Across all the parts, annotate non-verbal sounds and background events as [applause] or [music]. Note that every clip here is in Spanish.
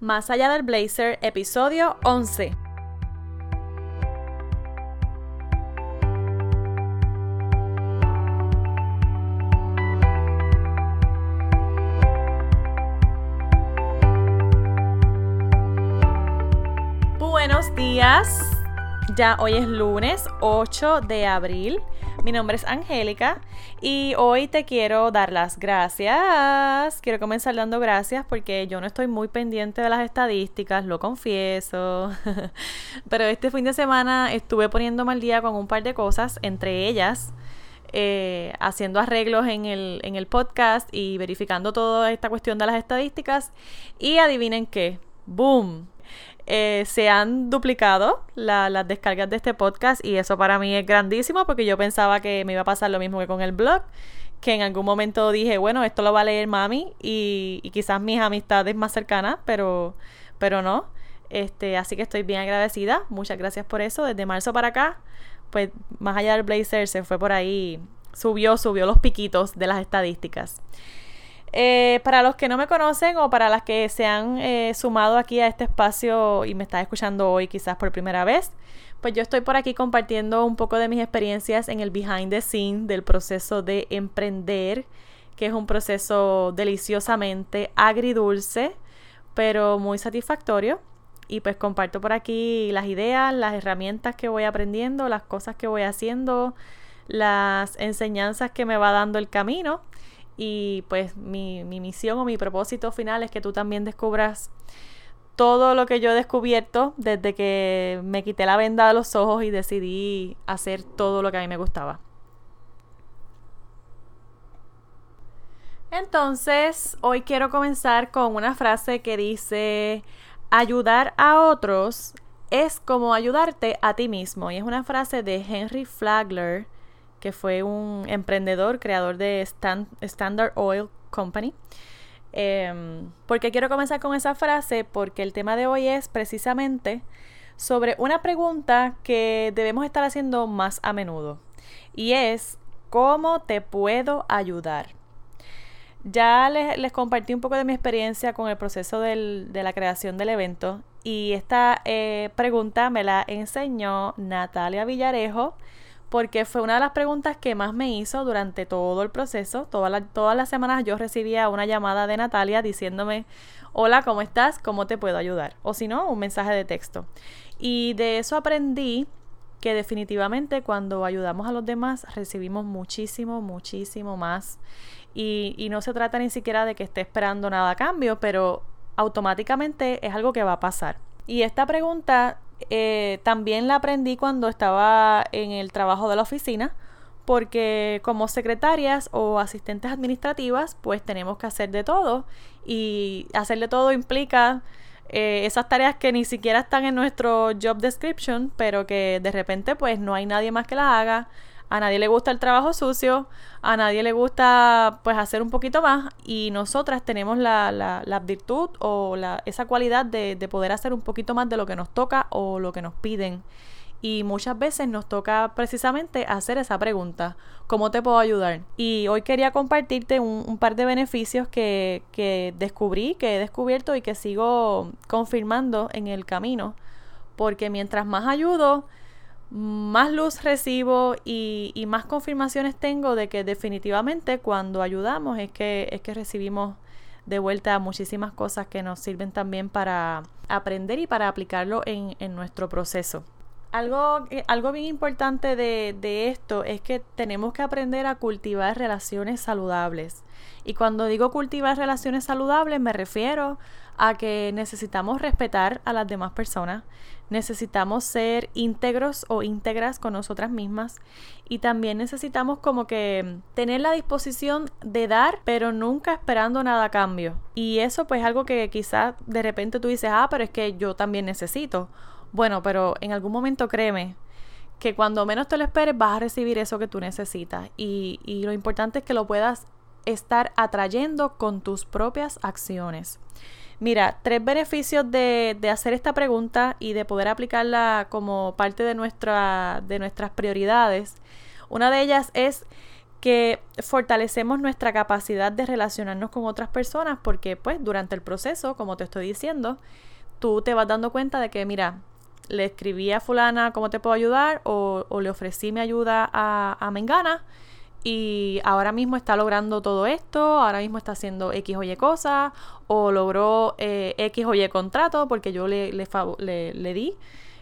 Más allá del blazer, episodio 11. Buenos días. Ya hoy es lunes 8 de abril. Mi nombre es Angélica y hoy te quiero dar las gracias. Quiero comenzar dando gracias porque yo no estoy muy pendiente de las estadísticas, lo confieso. [laughs] Pero este fin de semana estuve poniéndome al día con un par de cosas, entre ellas eh, haciendo arreglos en el, en el podcast y verificando toda esta cuestión de las estadísticas. Y adivinen qué, ¡boom! Eh, se han duplicado las descargas de este podcast y eso para mí es grandísimo porque yo pensaba que me iba a pasar lo mismo que con el blog, que en algún momento dije, bueno, esto lo va a leer mami y, quizás mis amistades más cercanas, pero, pero no. Este, así que estoy bien agradecida. Muchas gracias por eso. Desde marzo para acá, pues más allá del Blazer se fue por ahí, subió, subió los piquitos de las estadísticas. Eh, para los que no me conocen o para las que se han eh, sumado aquí a este espacio y me están escuchando hoy quizás por primera vez, pues yo estoy por aquí compartiendo un poco de mis experiencias en el behind the scene del proceso de emprender, que es un proceso deliciosamente agridulce, pero muy satisfactorio. Y pues comparto por aquí las ideas, las herramientas que voy aprendiendo, las cosas que voy haciendo, las enseñanzas que me va dando el camino y pues mi, misión o mi propósito final es que tú también descubras todo lo que yo he descubierto desde que me quité la venda de los ojos y decidí hacer todo lo que a mí me gustaba. Entonces, hoy quiero comenzar con una frase que dice, ayudar a otros es como ayudarte a ti mismo. Y es una frase de Henry Flagler, que fue un emprendedor, creador de Standard Oil Company. Em, porque quiero comenzar con esa frase? Porque el tema de hoy es precisamente sobre una pregunta que debemos estar haciendo más a menudo. Y es, ¿cómo te puedo ayudar? Ya les, compartí un poco de mi experiencia con el proceso de la creación del evento y esta eh, pregunta me la enseñó Natalia Villarejo porque fue una de las preguntas que más me hizo durante todo el proceso. Todas, todas las semanas yo recibía una llamada de Natalia diciéndome, hola, ¿cómo estás? ¿Cómo te puedo ayudar? O si no, un mensaje de texto. Y de eso aprendí que definitivamente cuando ayudamos a los demás recibimos muchísimo, muchísimo más. Y, y no se trata ni siquiera de que esté esperando nada a cambio, pero automáticamente es algo que va a pasar. Y esta pregunta eh, también la aprendí cuando estaba en el trabajo de la oficina, porque como secretarias o asistentes administrativas, pues tenemos que hacer de todo y hacer de todo implica eh, esas tareas que ni siquiera están en nuestro job description, pero que de repente pues no hay nadie más que las haga a nadie le gusta el trabajo sucio, a nadie le gusta pues hacer un poquito más y nosotras tenemos la, la, virtud o la, esa cualidad de, de poder hacer un poquito más de lo que nos toca o lo que nos piden. Y muchas veces nos toca precisamente hacer esa pregunta, ¿cómo te puedo ayudar? Y hoy quería compartirte un, un, par de beneficios que, que descubrí, que he descubierto y que sigo confirmando en el camino, porque mientras más ayudo, más luz recibo y, más confirmaciones tengo de que definitivamente cuando ayudamos es que, es que recibimos de vuelta muchísimas cosas que nos sirven también para aprender y para aplicarlo en, nuestro proceso. Algo, eh, algo bien importante de, de, esto es que tenemos que aprender a cultivar relaciones saludables. Y cuando digo cultivar relaciones saludables me refiero a que necesitamos respetar a las demás personas, necesitamos ser íntegros o íntegras con nosotras mismas y también necesitamos como que tener la disposición de dar, pero nunca esperando nada a cambio. Y eso pues es algo que quizás de repente tú dices, ah, pero es que yo también necesito. Bueno, pero en algún momento créeme que cuando menos te lo esperes vas a recibir eso que tú necesitas y, y lo importante es que lo puedas estar atrayendo con tus propias acciones. Mira, tres beneficios de, hacer esta pregunta y de poder aplicarla como parte de, nuestra, de nuestras prioridades. Una de ellas es que fortalecemos nuestra capacidad de relacionarnos con otras personas porque pues durante el proceso, como te estoy diciendo, tú te vas dando cuenta de que, mira, le escribí a fulana cómo te puedo ayudar o, le ofrecí mi ayuda a, a, Mengana y ahora mismo está logrando todo esto, ahora mismo está haciendo X o Y cosas o logró eh, X o Y contrato porque yo le, le, le, di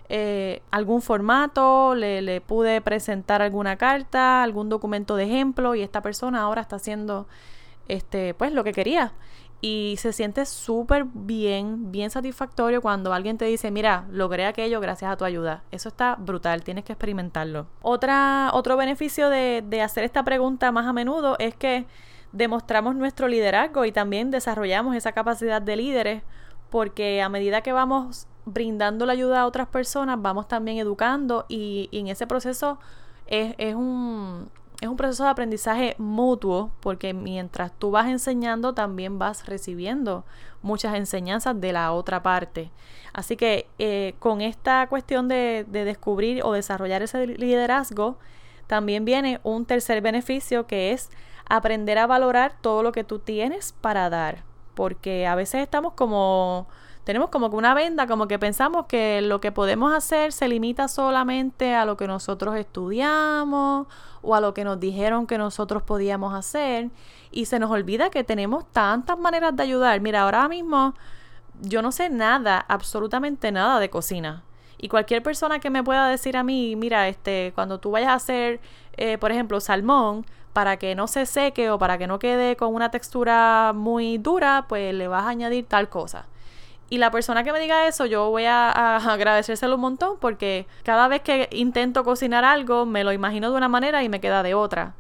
eh, algún formato, le, le, pude presentar alguna carta, algún documento de ejemplo y esta persona ahora está haciendo este, pues lo que quería. Y se siente súper bien, bien satisfactorio cuando alguien te dice, mira, logré aquello gracias a tu ayuda. Eso está brutal, tienes que experimentarlo. Otra, otro beneficio de, de hacer esta pregunta más a menudo es que demostramos nuestro liderazgo y también desarrollamos esa capacidad de líderes porque a medida que vamos brindando la ayuda a otras personas, vamos también educando y, en ese proceso es, un, es un proceso de aprendizaje mutuo porque mientras tú vas enseñando también vas recibiendo muchas enseñanzas de la otra parte. Así que eh, con esta cuestión de, de descubrir o desarrollar ese liderazgo, también viene un tercer beneficio que es aprender a valorar todo lo que tú tienes para dar. Porque a veces estamos como tenemos como que una venda, como que pensamos que lo que podemos hacer se limita solamente a lo que nosotros estudiamos o a lo que nos dijeron que nosotros podíamos hacer y se nos olvida que tenemos tantas maneras de ayudar. Mira, ahora mismo yo no sé nada, absolutamente nada de cocina. Y cualquier persona que me pueda decir a mí, mira, este, cuando tú vayas a hacer, eh, por ejemplo, salmón, para que no se seque o para que no quede con una textura muy dura, pues le vas a añadir tal cosa. Y la persona que me diga eso, yo voy a, [laughs] agradecérselo un montón porque cada vez que intento cocinar algo, me lo imagino de una manera y me queda de otra.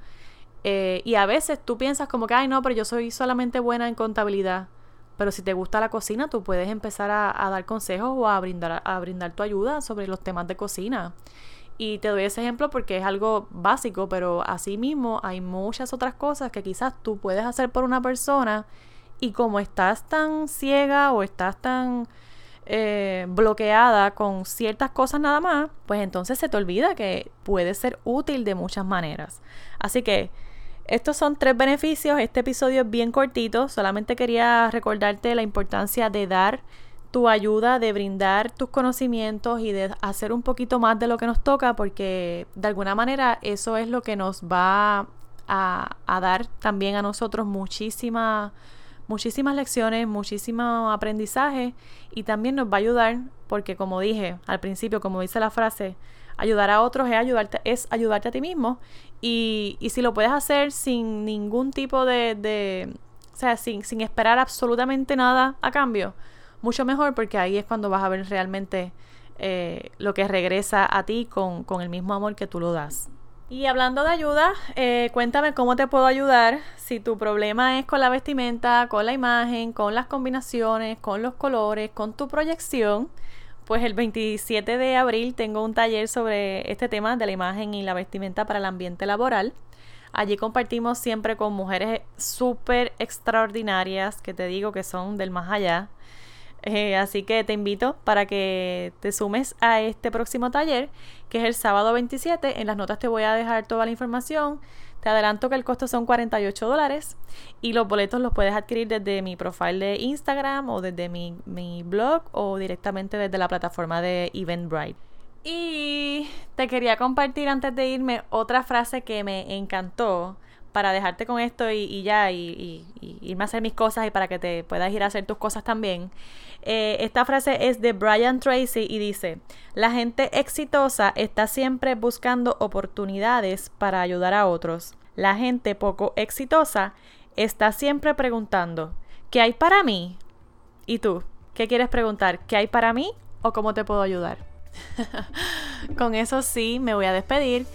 Eh, y a veces tú piensas como que, ay, no, pero yo soy solamente buena en contabilidad. Pero si te gusta la cocina, tú puedes empezar a, dar consejos o a brindar, a brindar tu ayuda sobre los temas de cocina. Y te doy ese ejemplo porque es algo básico, pero así mismo hay muchas otras cosas que quizás tú puedes hacer por una persona y como estás tan ciega o estás tan eh, bloqueada con ciertas cosas nada más, pues entonces se te olvida que puede ser útil de muchas maneras. Así que estos son tres beneficios. Este episodio es bien cortito. Solamente quería recordarte la importancia de dar tu ayuda, de brindar tus conocimientos y de hacer un poquito más de lo que nos toca, porque de alguna manera eso es lo que nos va a, a dar también a nosotros muchísima muchísimas lecciones, muchísimo aprendizaje y también nos va a ayudar porque como dije al principio, como dice la frase, ayudar a otros es ayudarte, es ayudarte a ti mismo y, y si lo puedes hacer sin ningún tipo de, de o sea, sin, sin esperar absolutamente nada a cambio, mucho mejor porque ahí es cuando vas a ver realmente eh, lo que regresa a ti con, con el mismo amor que tú lo das. Y hablando de ayuda, eh, cuéntame cómo te puedo ayudar si tu problema es con la vestimenta, con la imagen, con las combinaciones, con los colores, con tu proyección. Pues el 27 de abril tengo un taller sobre este tema de la imagen y la vestimenta para el ambiente laboral. Allí compartimos siempre con mujeres súper extraordinarias que te digo que son del más allá. Eh, así que te invito para que te sumes a este próximo taller, que es el sábado 27. En las notas te voy a dejar toda la información. Te adelanto que el costo son 48 dólares y los boletos los puedes adquirir desde mi profile de Instagram o desde mi, mi blog o directamente desde la plataforma de Eventbrite. Y te quería compartir antes de irme otra frase que me encantó para dejarte con esto y, ya, y, irme a hacer mis cosas y para que te puedas ir a hacer tus cosas también. Eh, esta frase es de Brian Tracy y dice, la gente exitosa está siempre buscando oportunidades para ayudar a otros. La gente poco exitosa está siempre preguntando, ¿qué hay para mí? ¿Y tú? ¿Qué quieres preguntar? ¿Qué hay para mí o cómo te puedo ayudar? [laughs] Con eso sí, me voy a despedir.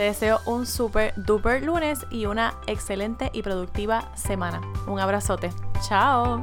Te deseo un super duper lunes y una excelente y productiva semana. Un abrazote. Chao.